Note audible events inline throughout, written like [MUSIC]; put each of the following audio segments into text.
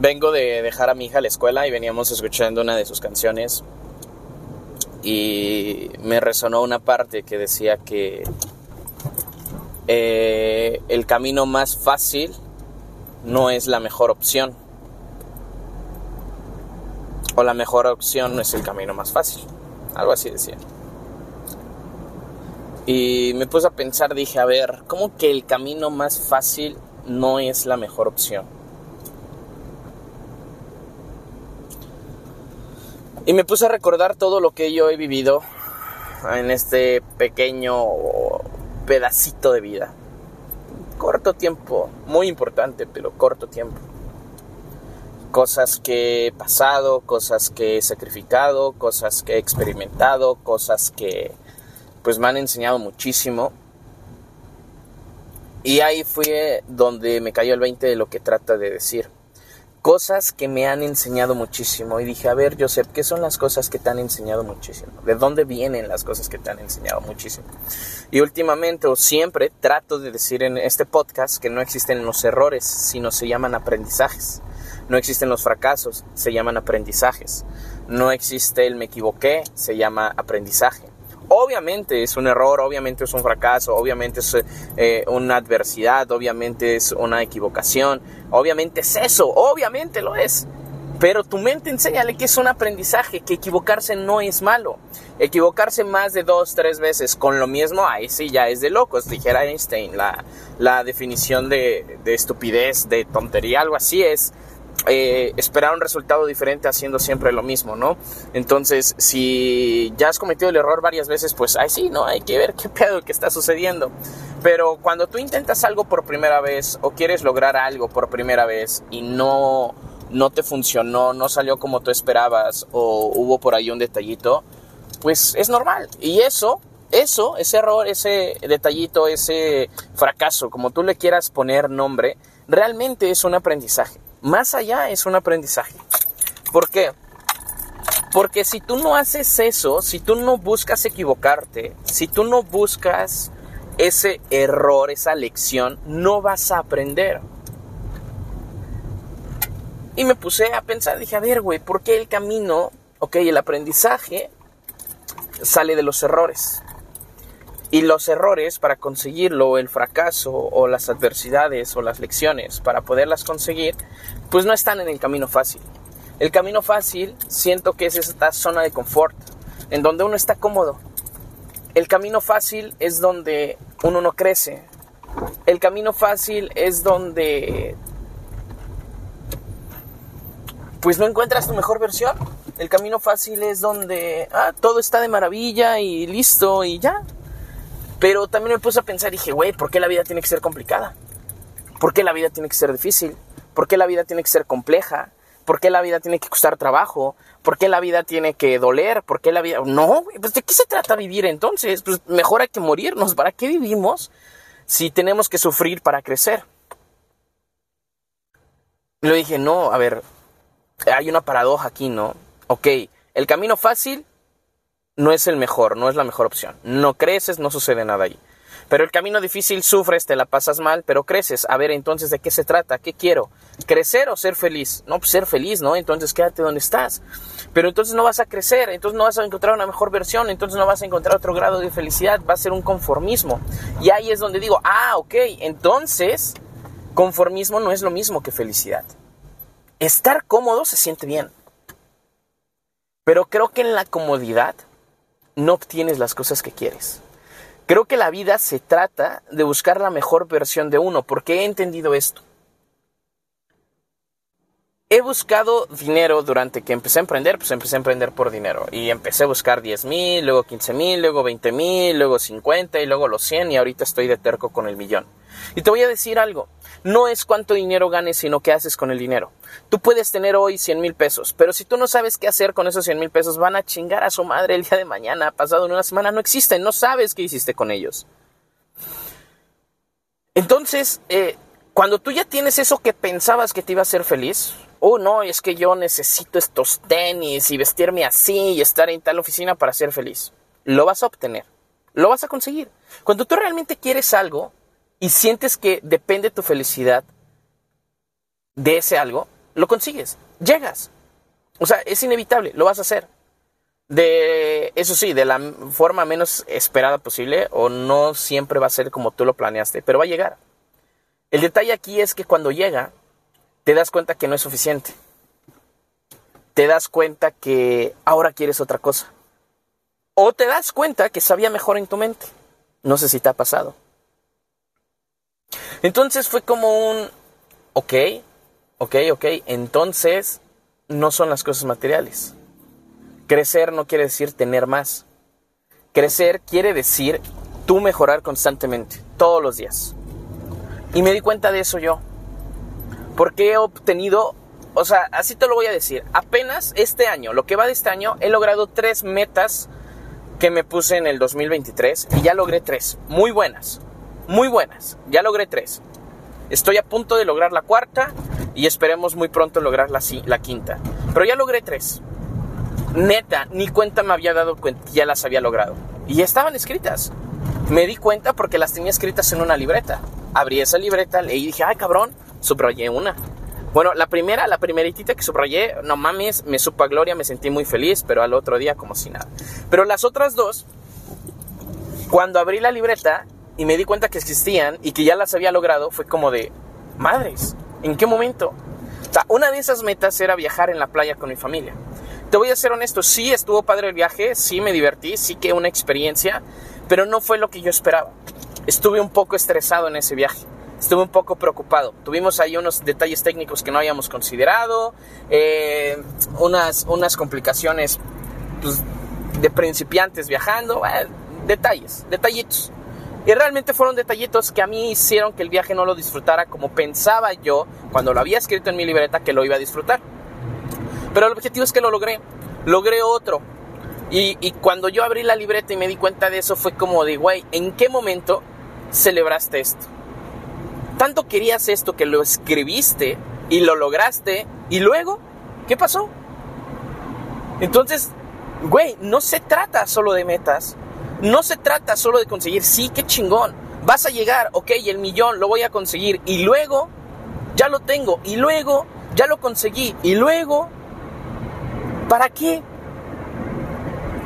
vengo de dejar a mi hija a la escuela y veníamos escuchando una de sus canciones y me resonó una parte que decía que eh, el camino más fácil no es la mejor opción. O la mejor opción no es el camino más fácil. Algo así decía. Y me puse a pensar, dije, a ver, ¿cómo que el camino más fácil no es la mejor opción? Y me puse a recordar todo lo que yo he vivido en este pequeño pedacito de vida. Corto tiempo, muy importante, pero corto tiempo. Cosas que he pasado, cosas que he sacrificado, cosas que he experimentado, cosas que pues me han enseñado muchísimo. Y ahí fue donde me cayó el 20 de lo que trata de decir. Cosas que me han enseñado muchísimo. Y dije, a ver, Joseph, ¿qué son las cosas que te han enseñado muchísimo? ¿De dónde vienen las cosas que te han enseñado muchísimo? Y últimamente o siempre trato de decir en este podcast que no existen los errores, sino se llaman aprendizajes. No existen los fracasos, se llaman aprendizajes. No existe el me equivoqué, se llama aprendizaje. Obviamente es un error, obviamente es un fracaso, obviamente es eh, una adversidad, obviamente es una equivocación, obviamente es eso, obviamente lo es. Pero tu mente enséñale que es un aprendizaje, que equivocarse no es malo. Equivocarse más de dos, tres veces con lo mismo, ahí sí ya es de locos, dijera Einstein. La, la definición de, de estupidez, de tontería, algo así es eh, esperar un resultado diferente haciendo siempre lo mismo, ¿no? Entonces, si ya has cometido el error varias veces, pues ahí sí, ¿no? Hay que ver qué pedo que está sucediendo. Pero cuando tú intentas algo por primera vez o quieres lograr algo por primera vez y no, no te funcionó, no salió como tú esperabas o hubo por ahí un detallito, pues es normal. Y eso eso, ese error, ese detallito, ese fracaso, como tú le quieras poner nombre, realmente es un aprendizaje más allá es un aprendizaje. ¿Por qué? Porque si tú no haces eso, si tú no buscas equivocarte, si tú no buscas ese error, esa lección, no vas a aprender. Y me puse a pensar, dije, a ver, güey, ¿por qué el camino, ok, el aprendizaje sale de los errores? Y los errores para conseguirlo, el fracaso o las adversidades o las lecciones para poderlas conseguir, pues no están en el camino fácil. El camino fácil siento que es esta zona de confort, en donde uno está cómodo. El camino fácil es donde uno no crece. El camino fácil es donde pues no encuentras tu mejor versión. El camino fácil es donde ah, todo está de maravilla y listo y ya. Pero también me puse a pensar y dije, güey, ¿por qué la vida tiene que ser complicada? ¿Por qué la vida tiene que ser difícil? ¿Por qué la vida tiene que ser compleja? ¿Por qué la vida tiene que costar trabajo? ¿Por qué la vida tiene que doler? ¿Por qué la vida... No, pues ¿de qué se trata vivir entonces? Pues mejor hay que morirnos. ¿Para qué vivimos si tenemos que sufrir para crecer? Y lo dije, no, a ver, hay una paradoja aquí, ¿no? Ok, el camino fácil no es el mejor, no es la mejor opción. No creces, no sucede nada ahí. Pero el camino difícil sufres, te la pasas mal, pero creces. A ver, entonces, ¿de qué se trata? ¿Qué quiero? ¿Crecer o ser feliz? No, pues ser feliz, ¿no? Entonces quédate donde estás. Pero entonces no vas a crecer, entonces no vas a encontrar una mejor versión, entonces no vas a encontrar otro grado de felicidad, va a ser un conformismo. Y ahí es donde digo, ah, ok, entonces conformismo no es lo mismo que felicidad. Estar cómodo se siente bien. Pero creo que en la comodidad no obtienes las cosas que quieres. Creo que la vida se trata de buscar la mejor versión de uno, porque he entendido esto. He buscado dinero durante que empecé a emprender, pues empecé a emprender por dinero. Y empecé a buscar 10 mil, luego 15 mil, luego 20 mil, luego 50 y luego los 100 y ahorita estoy de terco con el millón. Y te voy a decir algo, no es cuánto dinero ganes, sino qué haces con el dinero. Tú puedes tener hoy 100 mil pesos, pero si tú no sabes qué hacer con esos 100 mil pesos, van a chingar a su madre el día de mañana, pasado en una semana, no existen, no sabes qué hiciste con ellos. Entonces, eh, cuando tú ya tienes eso que pensabas que te iba a hacer feliz, oh no, es que yo necesito estos tenis y vestirme así y estar en tal oficina para ser feliz, lo vas a obtener, lo vas a conseguir. Cuando tú realmente quieres algo, y sientes que depende tu felicidad de ese algo, lo consigues, llegas. O sea, es inevitable, lo vas a hacer. De, eso sí, de la forma menos esperada posible, o no siempre va a ser como tú lo planeaste, pero va a llegar. El detalle aquí es que cuando llega, te das cuenta que no es suficiente. Te das cuenta que ahora quieres otra cosa. O te das cuenta que sabía mejor en tu mente. No sé si te ha pasado. Entonces fue como un, ok, ok, ok, entonces no son las cosas materiales. Crecer no quiere decir tener más. Crecer quiere decir tú mejorar constantemente, todos los días. Y me di cuenta de eso yo. Porque he obtenido, o sea, así te lo voy a decir, apenas este año, lo que va de este año, he logrado tres metas que me puse en el 2023 y ya logré tres, muy buenas, muy buenas, ya logré tres. Estoy a punto de lograr la cuarta y esperemos muy pronto lograr la, la quinta. Pero ya logré tres. Neta, ni cuenta me había dado cuenta, ya las había logrado. Y estaban escritas. Me di cuenta porque las tenía escritas en una libreta. Abrí esa libreta, leí y dije, ay cabrón, subrayé una. Bueno, la primera, la primeritita que subrayé, no mames, me supo a gloria, me sentí muy feliz, pero al otro día como si nada. Pero las otras dos, cuando abrí la libreta y me di cuenta que existían y que ya las había logrado, fue como de, madres, ¿en qué momento? Una de esas metas era viajar en la playa con mi familia. Te voy a ser honesto, sí estuvo padre el viaje, sí me divertí, sí que una experiencia, pero no fue lo que yo esperaba. Estuve un poco estresado en ese viaje estuve un poco preocupado. Tuvimos ahí unos detalles técnicos que no habíamos considerado, eh, unas, unas complicaciones pues, de principiantes viajando, eh, detalles, detallitos. Y realmente fueron detallitos que a mí hicieron que el viaje no lo disfrutara como pensaba yo cuando lo había escrito en mi libreta que lo iba a disfrutar. Pero el objetivo es que lo logré. Logré otro. Y, y cuando yo abrí la libreta y me di cuenta de eso fue como de, güey, ¿en qué momento celebraste esto? Tanto querías esto que lo escribiste y lo lograste y luego, ¿qué pasó? Entonces, güey, no se trata solo de metas, no se trata solo de conseguir, sí, qué chingón, vas a llegar, ok, el millón lo voy a conseguir y luego, ya lo tengo y luego, ya lo conseguí y luego, ¿para qué?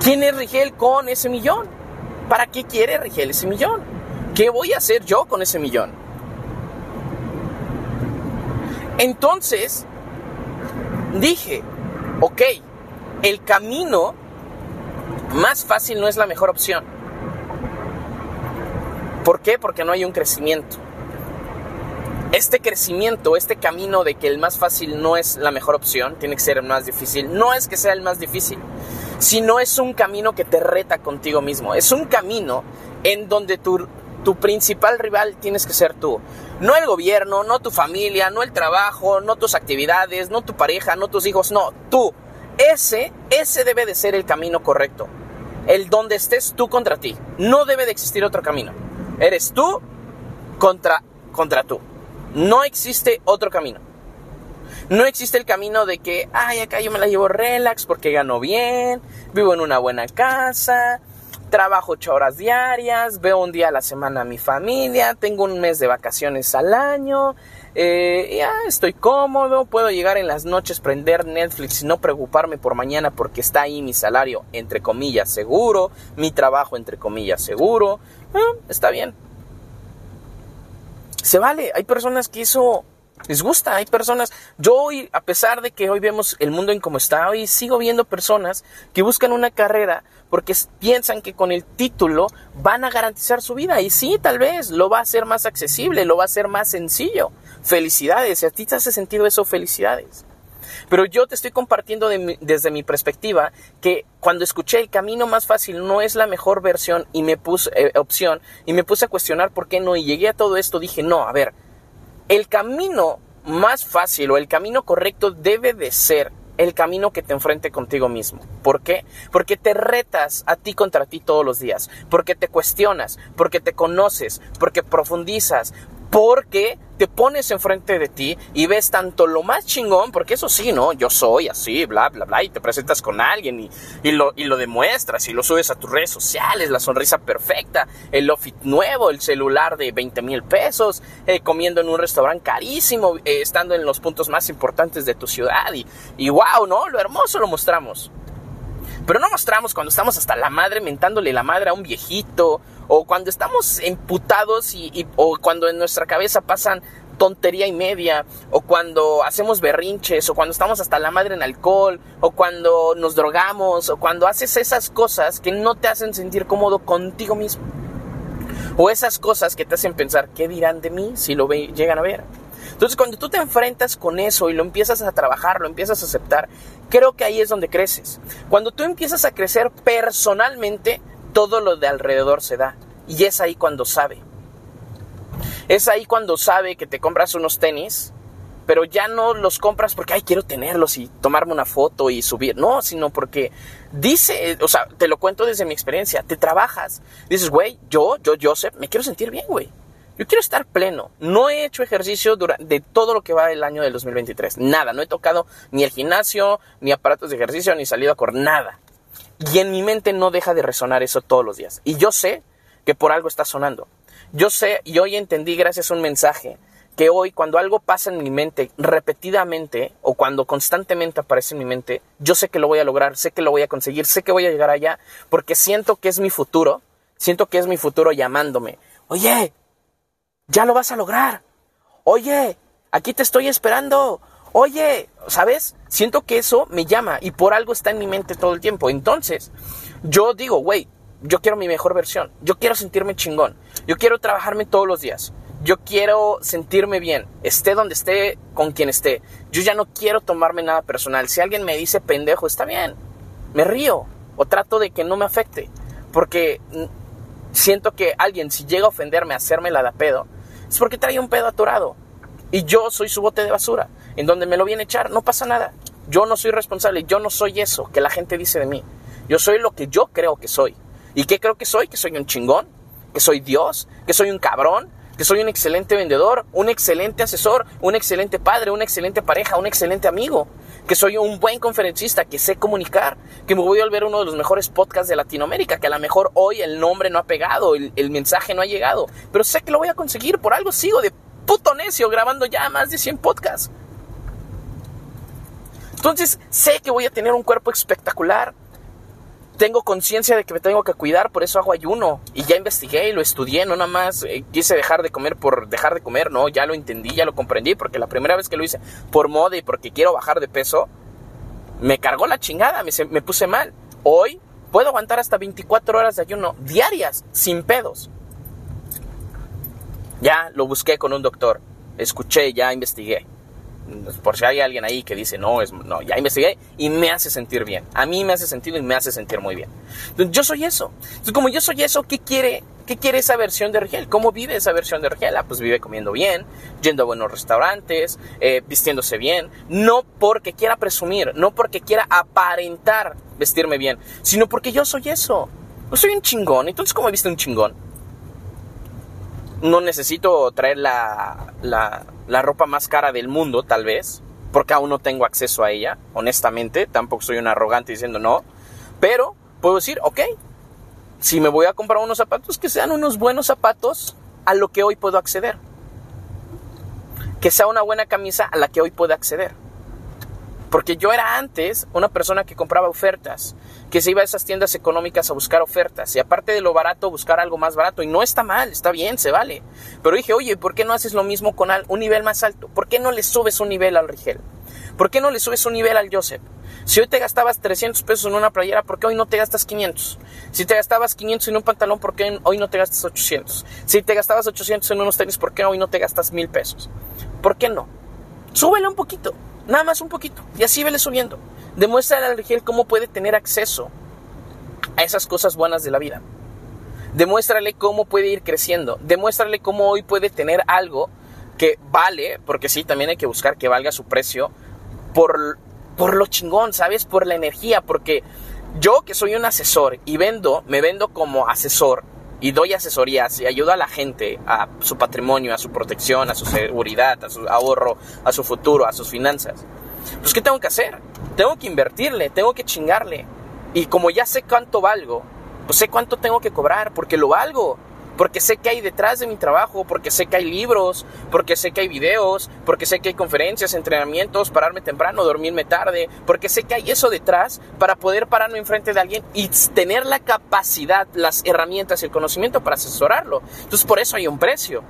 ¿Quién es Rigel con ese millón? ¿Para qué quiere Rigel ese millón? ¿Qué voy a hacer yo con ese millón? Entonces, dije, ok, el camino más fácil no es la mejor opción. ¿Por qué? Porque no hay un crecimiento. Este crecimiento, este camino de que el más fácil no es la mejor opción, tiene que ser el más difícil, no es que sea el más difícil, sino es un camino que te reta contigo mismo. Es un camino en donde tu, tu principal rival tienes que ser tú. No el gobierno, no tu familia, no el trabajo, no tus actividades, no tu pareja, no tus hijos, no, tú. Ese, ese debe de ser el camino correcto. El donde estés tú contra ti. No debe de existir otro camino. Eres tú contra, contra tú. No existe otro camino. No existe el camino de que, ay, acá yo me la llevo relax porque gano bien, vivo en una buena casa, trabajo ocho horas diarias, veo un día a la semana a mi familia, tengo un mes de vacaciones al año, eh, ya estoy cómodo, puedo llegar en las noches, prender Netflix y no preocuparme por mañana porque está ahí mi salario, entre comillas, seguro, mi trabajo, entre comillas, seguro, ah, está bien. Se vale, hay personas que eso les gusta, hay personas, yo hoy, a pesar de que hoy vemos el mundo en cómo está, hoy sigo viendo personas que buscan una carrera porque piensan que con el título van a garantizar su vida y sí, tal vez lo va a hacer más accesible, lo va a hacer más sencillo. Felicidades, si a ti te hace sentido eso, felicidades. Pero yo te estoy compartiendo desde mi perspectiva que cuando escuché el camino más fácil no es la mejor versión y me puse eh, opción y me puse a cuestionar por qué no y llegué a todo esto dije no a ver el camino más fácil o el camino correcto debe de ser el camino que te enfrente contigo mismo. ¿Por qué? Porque te retas a ti contra ti todos los días, porque te cuestionas, porque te conoces, porque profundizas, porque te pones enfrente de ti y ves tanto lo más chingón, porque eso sí, ¿no? Yo soy así, bla, bla, bla, y te presentas con alguien y, lo, y lo demuestras y lo subes a tus redes sociales, la sonrisa perfecta, el outfit nuevo, el celular de 20 mil pesos, eh, comiendo en un restaurante carísimo, eh, estando en los puntos más importantes de tu ciudad y, y wow, ¿no? Lo hermoso lo mostramos. Pero no mostramos cuando estamos hasta la madre mentándole la madre a un viejito, o cuando estamos emputados y, o cuando en nuestra cabeza pasan tontería y media, o cuando hacemos berrinches, o cuando estamos hasta la madre en alcohol, o cuando nos drogamos, o cuando haces esas cosas que no te hacen sentir cómodo contigo mismo. O esas cosas que te hacen pensar, ¿qué dirán de mí si lo llegan a ver? Entonces, cuando tú te enfrentas con eso y lo empiezas a trabajar, lo empiezas a aceptar, creo que ahí es donde creces. Cuando tú empiezas a crecer personalmente, todo lo de alrededor se da. Y es ahí cuando sabe. Es ahí cuando sabe que te compras unos tenis, pero ya no los compras porque, ay, quiero tenerlos y tomarme una foto y subir. No, sino porque dice, o sea, te lo cuento desde mi experiencia, te trabajas. Dices, güey, yo, yo, Joseph, me quiero sentir bien, güey. Yo quiero estar pleno. No he hecho ejercicio de todo lo que va el año del 2023. Nada. No he tocado ni el gimnasio, ni aparatos de ejercicio, ni salido a correr. Nada. Y en mi mente no deja de resonar eso todos los días. Y yo sé que por algo está sonando. Yo sé y hoy entendí gracias a un mensaje que hoy cuando algo pasa en mi mente repetidamente o cuando constantemente aparece en mi mente, yo sé que lo voy a lograr, sé que lo voy a conseguir, sé que voy a llegar allá porque siento que es mi futuro, siento que es mi futuro llamándome. Oye, ya lo vas a lograr. Oye, aquí te estoy esperando. Oye, ¿sabes? Siento que eso me llama y por algo está en mi mente todo el tiempo. Entonces, yo digo, güey, yo quiero mi mejor versión. Yo quiero sentirme chingón. Yo quiero trabajarme todos los días. Yo quiero sentirme bien, esté donde esté, con quien esté. Yo ya no quiero tomarme nada personal. Si alguien me dice pendejo, está bien. Me río o trato de que no me afecte. Porque siento que alguien, si llega a ofenderme, a hacerme la da pedo, es porque trae un pedo atorado. Y yo soy su bote de basura, en donde me lo viene a echar, no pasa nada. Yo no soy responsable, yo no soy eso que la gente dice de mí. Yo soy lo que yo creo que soy. ¿Y qué creo que soy? Que soy un chingón, que soy Dios, que soy un cabrón, que soy un excelente vendedor, un excelente asesor, un excelente padre, una excelente pareja, un excelente amigo, que soy un buen conferencista, que sé comunicar, que me voy a volver uno de los mejores podcasts de Latinoamérica, que a lo mejor hoy el nombre no ha pegado, el, mensaje no ha llegado, pero sé que lo voy a conseguir, por algo sigo de puto necio grabando ya más de 100 podcasts. Entonces sé que voy a tener un cuerpo espectacular, tengo conciencia de que me tengo que cuidar, por eso hago ayuno. Y ya investigué y lo estudié, no nada más eh, quise dejar de comer por dejar de comer, no, ya lo entendí, ya lo comprendí, porque la primera vez que lo hice por moda y porque quiero bajar de peso, me cargó la chingada, me, me puse mal. Hoy puedo aguantar hasta 24 horas de ayuno diarias, sin pedos. Ya lo busqué con un doctor, escuché, ya investigué por si hay alguien ahí que dice, no, es, no, ya investigué y me hace sentir bien. A mí me hace sentido y me hace sentir muy bien. Yo soy eso. Entonces, como yo soy eso, ¿qué quiere, qué quiere esa versión de Rigel? ¿Cómo vive esa versión de Rigel? Ah, pues vive comiendo bien, yendo a buenos restaurantes, eh, vistiéndose bien. No porque quiera presumir, no porque quiera aparentar vestirme bien, sino porque yo soy eso. Yo soy un chingón. Entonces, ¿cómo viste un chingón? No necesito traer la, la la ropa más cara del mundo, tal vez, porque aún no tengo acceso a ella, honestamente, tampoco soy un arrogante diciendo no, pero puedo decir, ok, si me voy a comprar unos zapatos, que sean unos buenos zapatos a lo que hoy puedo acceder. Que sea una buena camisa a la que hoy puedo acceder. Porque yo era antes una persona que compraba ofertas, que se iba a esas tiendas económicas a buscar ofertas y aparte de lo barato buscar algo más barato y no está mal, está bien, se vale. Pero dije, oye, ¿por qué no haces lo mismo con un nivel más alto? ¿Por qué no le subes un nivel al Rigel? ¿Por qué no le subes un nivel al Joseph? Si hoy te gastabas 300 pesos en una playera, ¿por qué hoy no te gastas 500? Si te gastabas 500 en un pantalón, ¿por qué hoy no te gastas 800? Si te gastabas 800 en unos tenis, ¿por qué hoy no te gastas 1000 pesos? ¿Por qué no? Súbele un poquito. Nada más un poquito. Y así vele subiendo. Demuestra al Rigel cómo puede tener acceso a esas cosas buenas de la vida. Demuéstrale cómo puede ir creciendo. Demuéstrale cómo hoy puede tener algo que vale, porque sí, también hay que buscar que valga su precio por, por lo chingón, ¿sabes? Por la energía, porque yo que soy un asesor y vendo, me vendo como asesor y doy asesorías y ayudo a la gente a su patrimonio, a su protección, a su seguridad, a su ahorro, a su futuro, a sus finanzas, pues ¿qué tengo que hacer? Tengo que invertirle, tengo que chingarle. Y como ya sé cuánto valgo, pues sé cuánto tengo que cobrar, porque lo valgo porque sé que hay detrás de mi trabajo, porque sé que hay libros, porque sé que hay videos, porque sé que hay conferencias, entrenamientos, pararme temprano, dormirme tarde, porque sé que hay eso detrás para poder pararme enfrente de alguien y tener la capacidad, las herramientas y el conocimiento para asesorarlo. Entonces por eso hay un precio.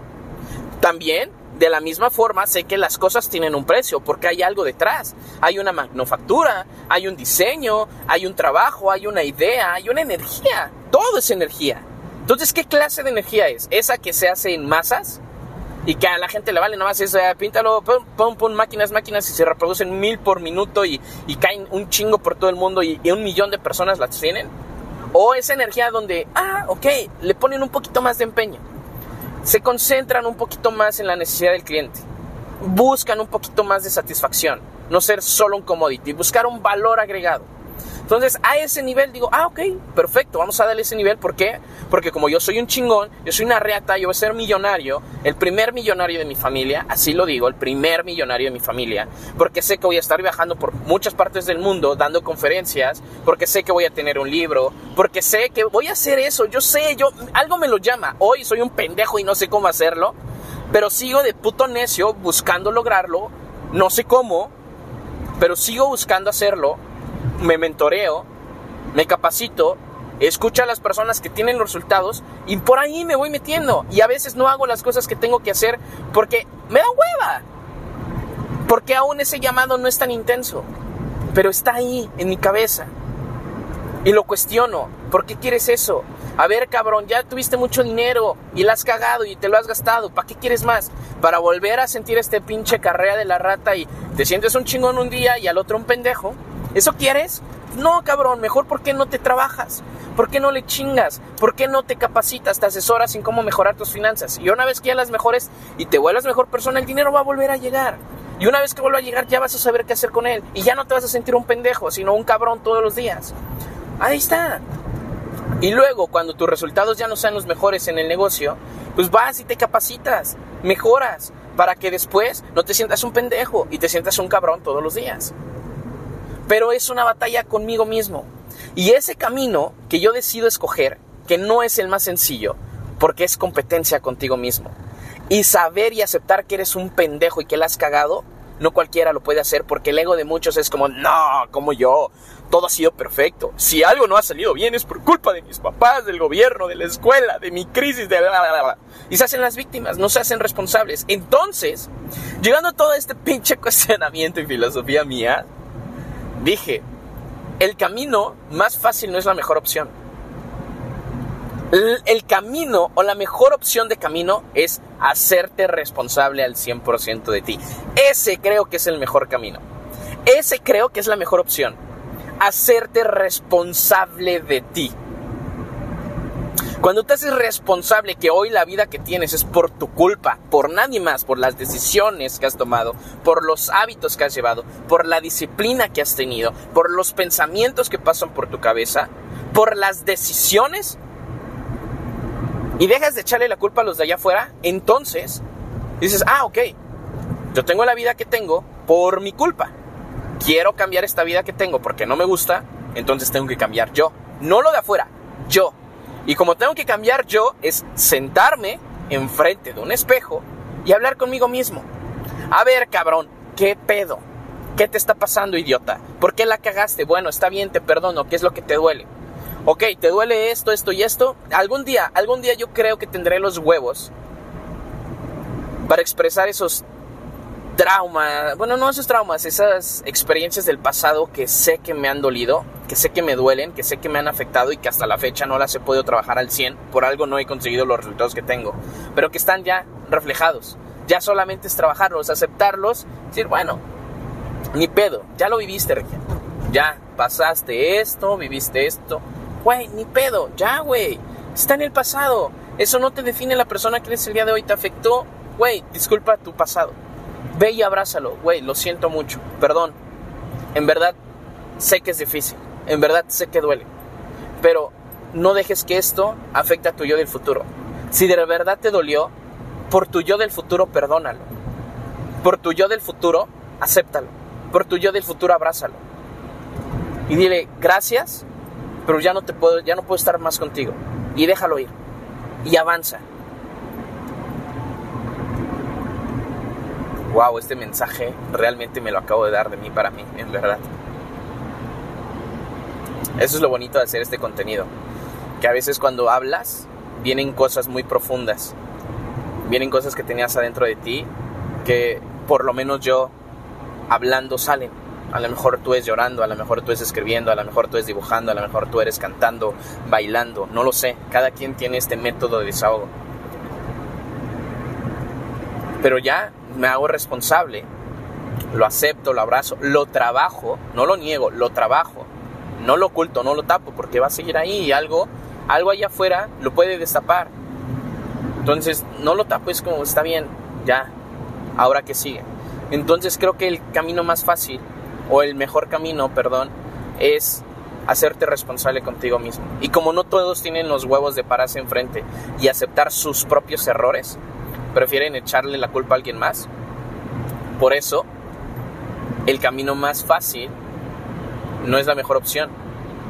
También de la misma forma sé que las cosas tienen un precio porque hay algo detrás. Hay una manufactura, hay un diseño, hay un trabajo, hay una idea, hay una energía. Todo es energía. Entonces, ¿qué clase de energía es? ¿Esa que se hace en masas? Y que a la gente le vale nada más eso, píntalo, pon, pon, máquinas, máquinas y se reproducen mil por minuto y, caen un chingo por todo el mundo y, un millón de personas las tienen. O esa energía donde, ah, ok, le ponen un poquito más de empeño. Se concentran un poquito más en la necesidad del cliente. Buscan un poquito más de satisfacción. No ser solo un commodity, buscar un valor agregado. Entonces, a ese nivel digo, ah, ok, perfecto, vamos a darle ese nivel. ¿Por qué? Porque como yo soy un chingón, yo soy una reata, yo voy a ser millonario, el primer millonario de mi familia, así lo digo, el primer millonario de mi familia, porque sé que voy a estar viajando por muchas partes del mundo dando conferencias, porque sé que voy a tener un libro, porque sé que voy a hacer eso, yo sé, yo, algo me lo llama. Hoy soy un pendejo y no sé cómo hacerlo, pero sigo de puto necio buscando lograrlo, no sé cómo, pero sigo buscando hacerlo me mentoreo, me capacito, escucho a las personas que tienen los resultados y por ahí me voy metiendo. Y a veces no hago las cosas que tengo que hacer porque me da hueva. Porque aún ese llamado no es tan intenso. Pero está ahí, en mi cabeza. Y lo cuestiono. ¿Por qué quieres eso? A ver, cabrón, ya tuviste mucho dinero y la has cagado y te lo has gastado. ¿Para qué quieres más? Para volver a sentir este pinche carrera de la rata y te sientes un chingón un día y al otro un pendejo. ¿Eso quieres? No, cabrón, mejor ¿por qué no te trabajas? ¿Por qué no le chingas? ¿Por qué no te capacitas, te asesoras en cómo mejorar tus finanzas? Y una vez que ya las mejores y te vuelvas mejor persona, el dinero va a volver a llegar. Y una vez que vuelva a llegar, ya vas a saber qué hacer con él. Y ya no te vas a sentir un pendejo, sino un cabrón todos los días. Ahí está. Y luego, cuando tus resultados ya no sean los mejores en el negocio, pues vas y te capacitas, mejoras, para que después no te sientas un pendejo y te sientas un cabrón todos los días pero es una batalla conmigo mismo. Y ese camino que yo decido escoger, que no es el más sencillo, porque es competencia contigo mismo. Y saber y aceptar que eres un pendejo y que la has cagado, no cualquiera lo puede hacer porque el ego de muchos es como, no, como yo, todo ha sido perfecto. Si algo no ha salido bien es por culpa de mis papás, del gobierno, de la escuela, de mi crisis, de la, Y se hacen las víctimas, no se hacen responsables. Entonces, llegando a todo este [LAUGHS] pinche cuestionamiento y filosofía mía, dije, el camino más fácil no es la mejor opción. El, camino o la mejor opción de camino es hacerte responsable al 100% de ti. Ese creo que es el mejor camino. Ese creo que es la mejor opción. Hacerte responsable de ti. Cuando te haces responsable que hoy la vida que tienes es por tu culpa, por nadie más, por las decisiones que has tomado, por los hábitos que has llevado, por la disciplina que has tenido, por los pensamientos que pasan por tu cabeza, por las decisiones, y dejas de echarle la culpa a los de allá afuera, entonces dices, ah, ok, yo tengo la vida que tengo por mi culpa. Quiero cambiar esta vida que tengo porque no me gusta, entonces tengo que cambiar yo. No lo de afuera, yo. Y como tengo que cambiar yo, es sentarme enfrente de un espejo y hablar conmigo mismo. A ver, cabrón, ¿qué pedo? ¿Qué te está pasando, idiota? ¿Por qué la cagaste? Bueno, está bien, te perdono. ¿Qué es lo que te duele? Ok, ¿te duele esto, esto y esto? Algún día, algún día yo creo que tendré los huevos para expresar esos traumas, bueno, no esos traumas, esas experiencias del pasado que sé que me han dolido, que sé que me duelen, que sé que me han afectado y que hasta la fecha no las he podido trabajar al 100, por algo no he conseguido los resultados que tengo, pero que están ya reflejados. Ya solamente es trabajarlos, aceptarlos, decir, bueno, ni pedo, ya lo viviste. Ya pasaste esto, viviste esto. Güey, ni pedo, ya, güey. Está en el pasado. Eso no te define la persona que eres el día de hoy. Te afectó, güey, disculpa tu pasado Ve y abrázalo, güey, lo siento mucho, perdón. En verdad, sé que es difícil, en verdad sé que duele. Pero no dejes que esto afecte a tu yo del futuro. Si de verdad te dolió, por tu yo del futuro, perdónalo. Por tu yo del futuro, acéptalo. Por tu yo del futuro, abrázalo. Y dile, gracias, pero ya no te puedo, ya no puedo estar más contigo. Y déjalo ir. Y avanza. Wow, este mensaje realmente me lo acabo de dar de mí para mí, en verdad. Eso es lo bonito de hacer este contenido. Que a veces cuando hablas, vienen cosas muy profundas. Vienen cosas que tenías adentro de ti que por lo menos yo hablando salen. A lo mejor tú es llorando, a lo mejor tú es escribiendo, a lo mejor tú es dibujando, a lo mejor tú eres cantando, bailando, no lo sé. Cada quien tiene este método de desahogo. Pero ya me hago responsable, lo acepto, lo abrazo, lo trabajo, no lo niego, lo trabajo, no lo oculto, no lo tapo, porque va a seguir ahí y algo, algo allá afuera lo puede destapar. Entonces, no lo tapo, es como, está bien, ya, ahora que sigue. Entonces creo que el camino más fácil, o el mejor camino, perdón, es hacerte responsable contigo mismo. Y como no todos tienen los huevos de pararse enfrente y aceptar sus propios errores, prefieren echarle la culpa a alguien más. Por eso, el camino más fácil no es la mejor opción,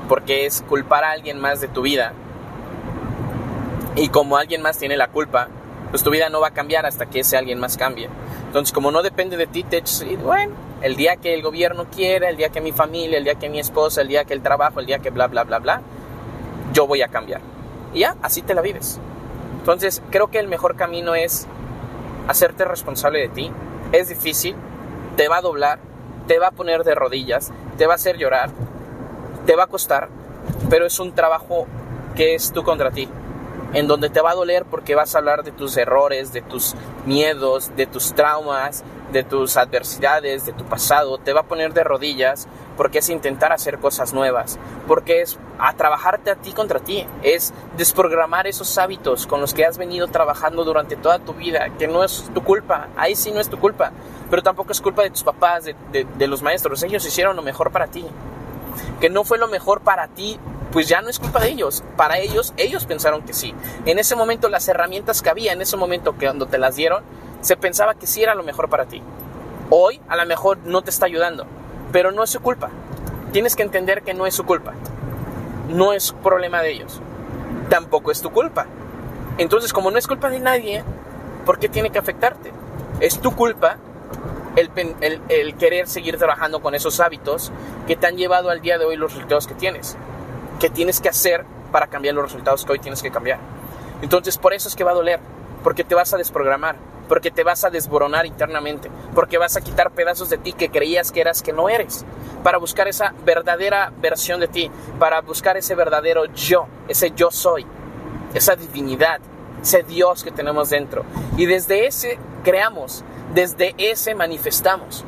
porque es culpar a alguien más de tu vida. Y como alguien más tiene la culpa, pues tu vida no va a cambiar hasta que ese alguien más cambie. Entonces, como no depende de ti, te echas, bueno, el día que el gobierno quiera, el día que mi familia, el día que mi esposa, el día que el trabajo, el día que bla, bla, bla, bla, yo voy a cambiar. Y ya, así te la vives. Entonces, creo que el mejor camino es hacerte responsable de ti. Es difícil, te va a doblar, te va a poner de rodillas, te va a hacer llorar, te va a costar, pero es un trabajo que es tú contra ti, en donde te va a doler porque vas a hablar de tus errores, de tus miedos, de tus traumas, de tus adversidades, de tu pasado, te va a poner de rodillas porque es intentar hacer cosas nuevas, porque es a trabajarte a ti contra ti, es desprogramar esos hábitos con los que has venido trabajando durante toda tu vida, que no es tu culpa, ahí sí no es tu culpa, pero tampoco es culpa de tus papás, de, de los maestros, ellos hicieron lo mejor para ti, que no fue lo mejor para ti pues ya no es culpa de ellos. Para ellos, ellos pensaron que sí. En ese momento las herramientas que había, en ese momento que cuando te las dieron, se pensaba que sí era lo mejor para ti. Hoy a lo mejor no te está ayudando, pero no es su culpa. Tienes que entender que no es su culpa. No es problema de ellos. Tampoco es tu culpa. Entonces, como no es culpa de nadie, ¿por qué tiene que afectarte? Es tu culpa el, querer seguir trabajando con esos hábitos que te han llevado al día de hoy los resultados que tienes. Que tienes que hacer para cambiar los resultados que hoy tienes que cambiar. Entonces, por eso es que va a doler, porque te vas a desprogramar, porque te vas a desboronar internamente, porque vas a quitar pedazos de ti que creías que eras que no eres, para buscar esa verdadera versión de ti, para buscar ese verdadero yo, ese yo soy, esa divinidad, ese Dios que tenemos dentro. Y desde ese creamos, desde ese manifestamos.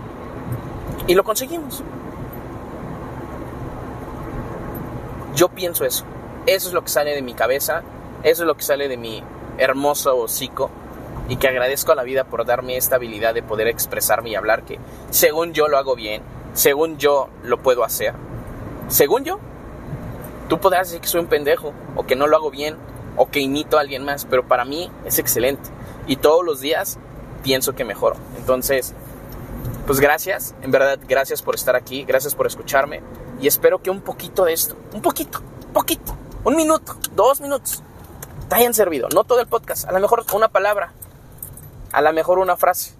Y lo conseguimos. Yo pienso eso. Eso es lo que sale de mi cabeza, eso es lo que sale de mi hermoso hocico y que agradezco a la vida por darme esta habilidad de poder expresarme y hablar que según yo lo hago bien, según yo lo puedo hacer. Según yo, tú podrás decir que soy un pendejo o que no lo hago bien o que imito a alguien más, pero para mí es excelente y todos los días pienso que mejoro. Entonces, pues gracias, en verdad gracias por estar aquí, gracias por escucharme y espero que un poquito de esto, un poquito, poquito, un minuto, dos minutos, te hayan servido. No todo el podcast, a lo mejor una palabra, a lo mejor una frase.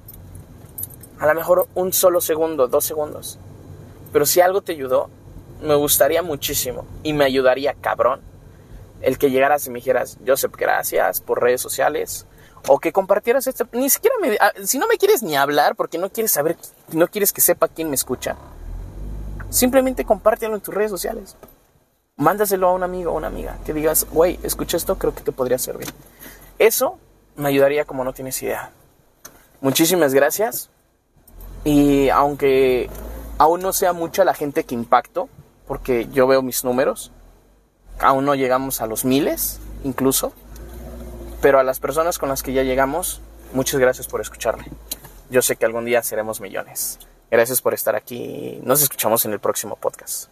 A lo mejor un solo segundo, dos segundos. Pero si algo te ayudó, me gustaría muchísimo y me ayudaría cabrón el que llegaras y me dijeras, Joseph, gracias por redes sociales. O que compartieras esto. Ni siquiera me. Ah, si no me quieres ni hablar porque no quieres saber, no quieres que sepa quién me escucha, simplemente compártelo en tus redes sociales. Mándaselo a un amigo o una amiga que digas, güey, escucha esto, creo que te podría servir. Eso me ayudaría como no tienes idea. Muchísimas gracias. Y aunque aún no sea mucha la gente que impacto, porque yo veo mis números, aún no llegamos a los miles, incluso, pero a las personas con las que ya llegamos, muchas gracias por escucharme. Yo sé que algún día seremos millones. Gracias por estar aquí. Nos escuchamos en el próximo podcast.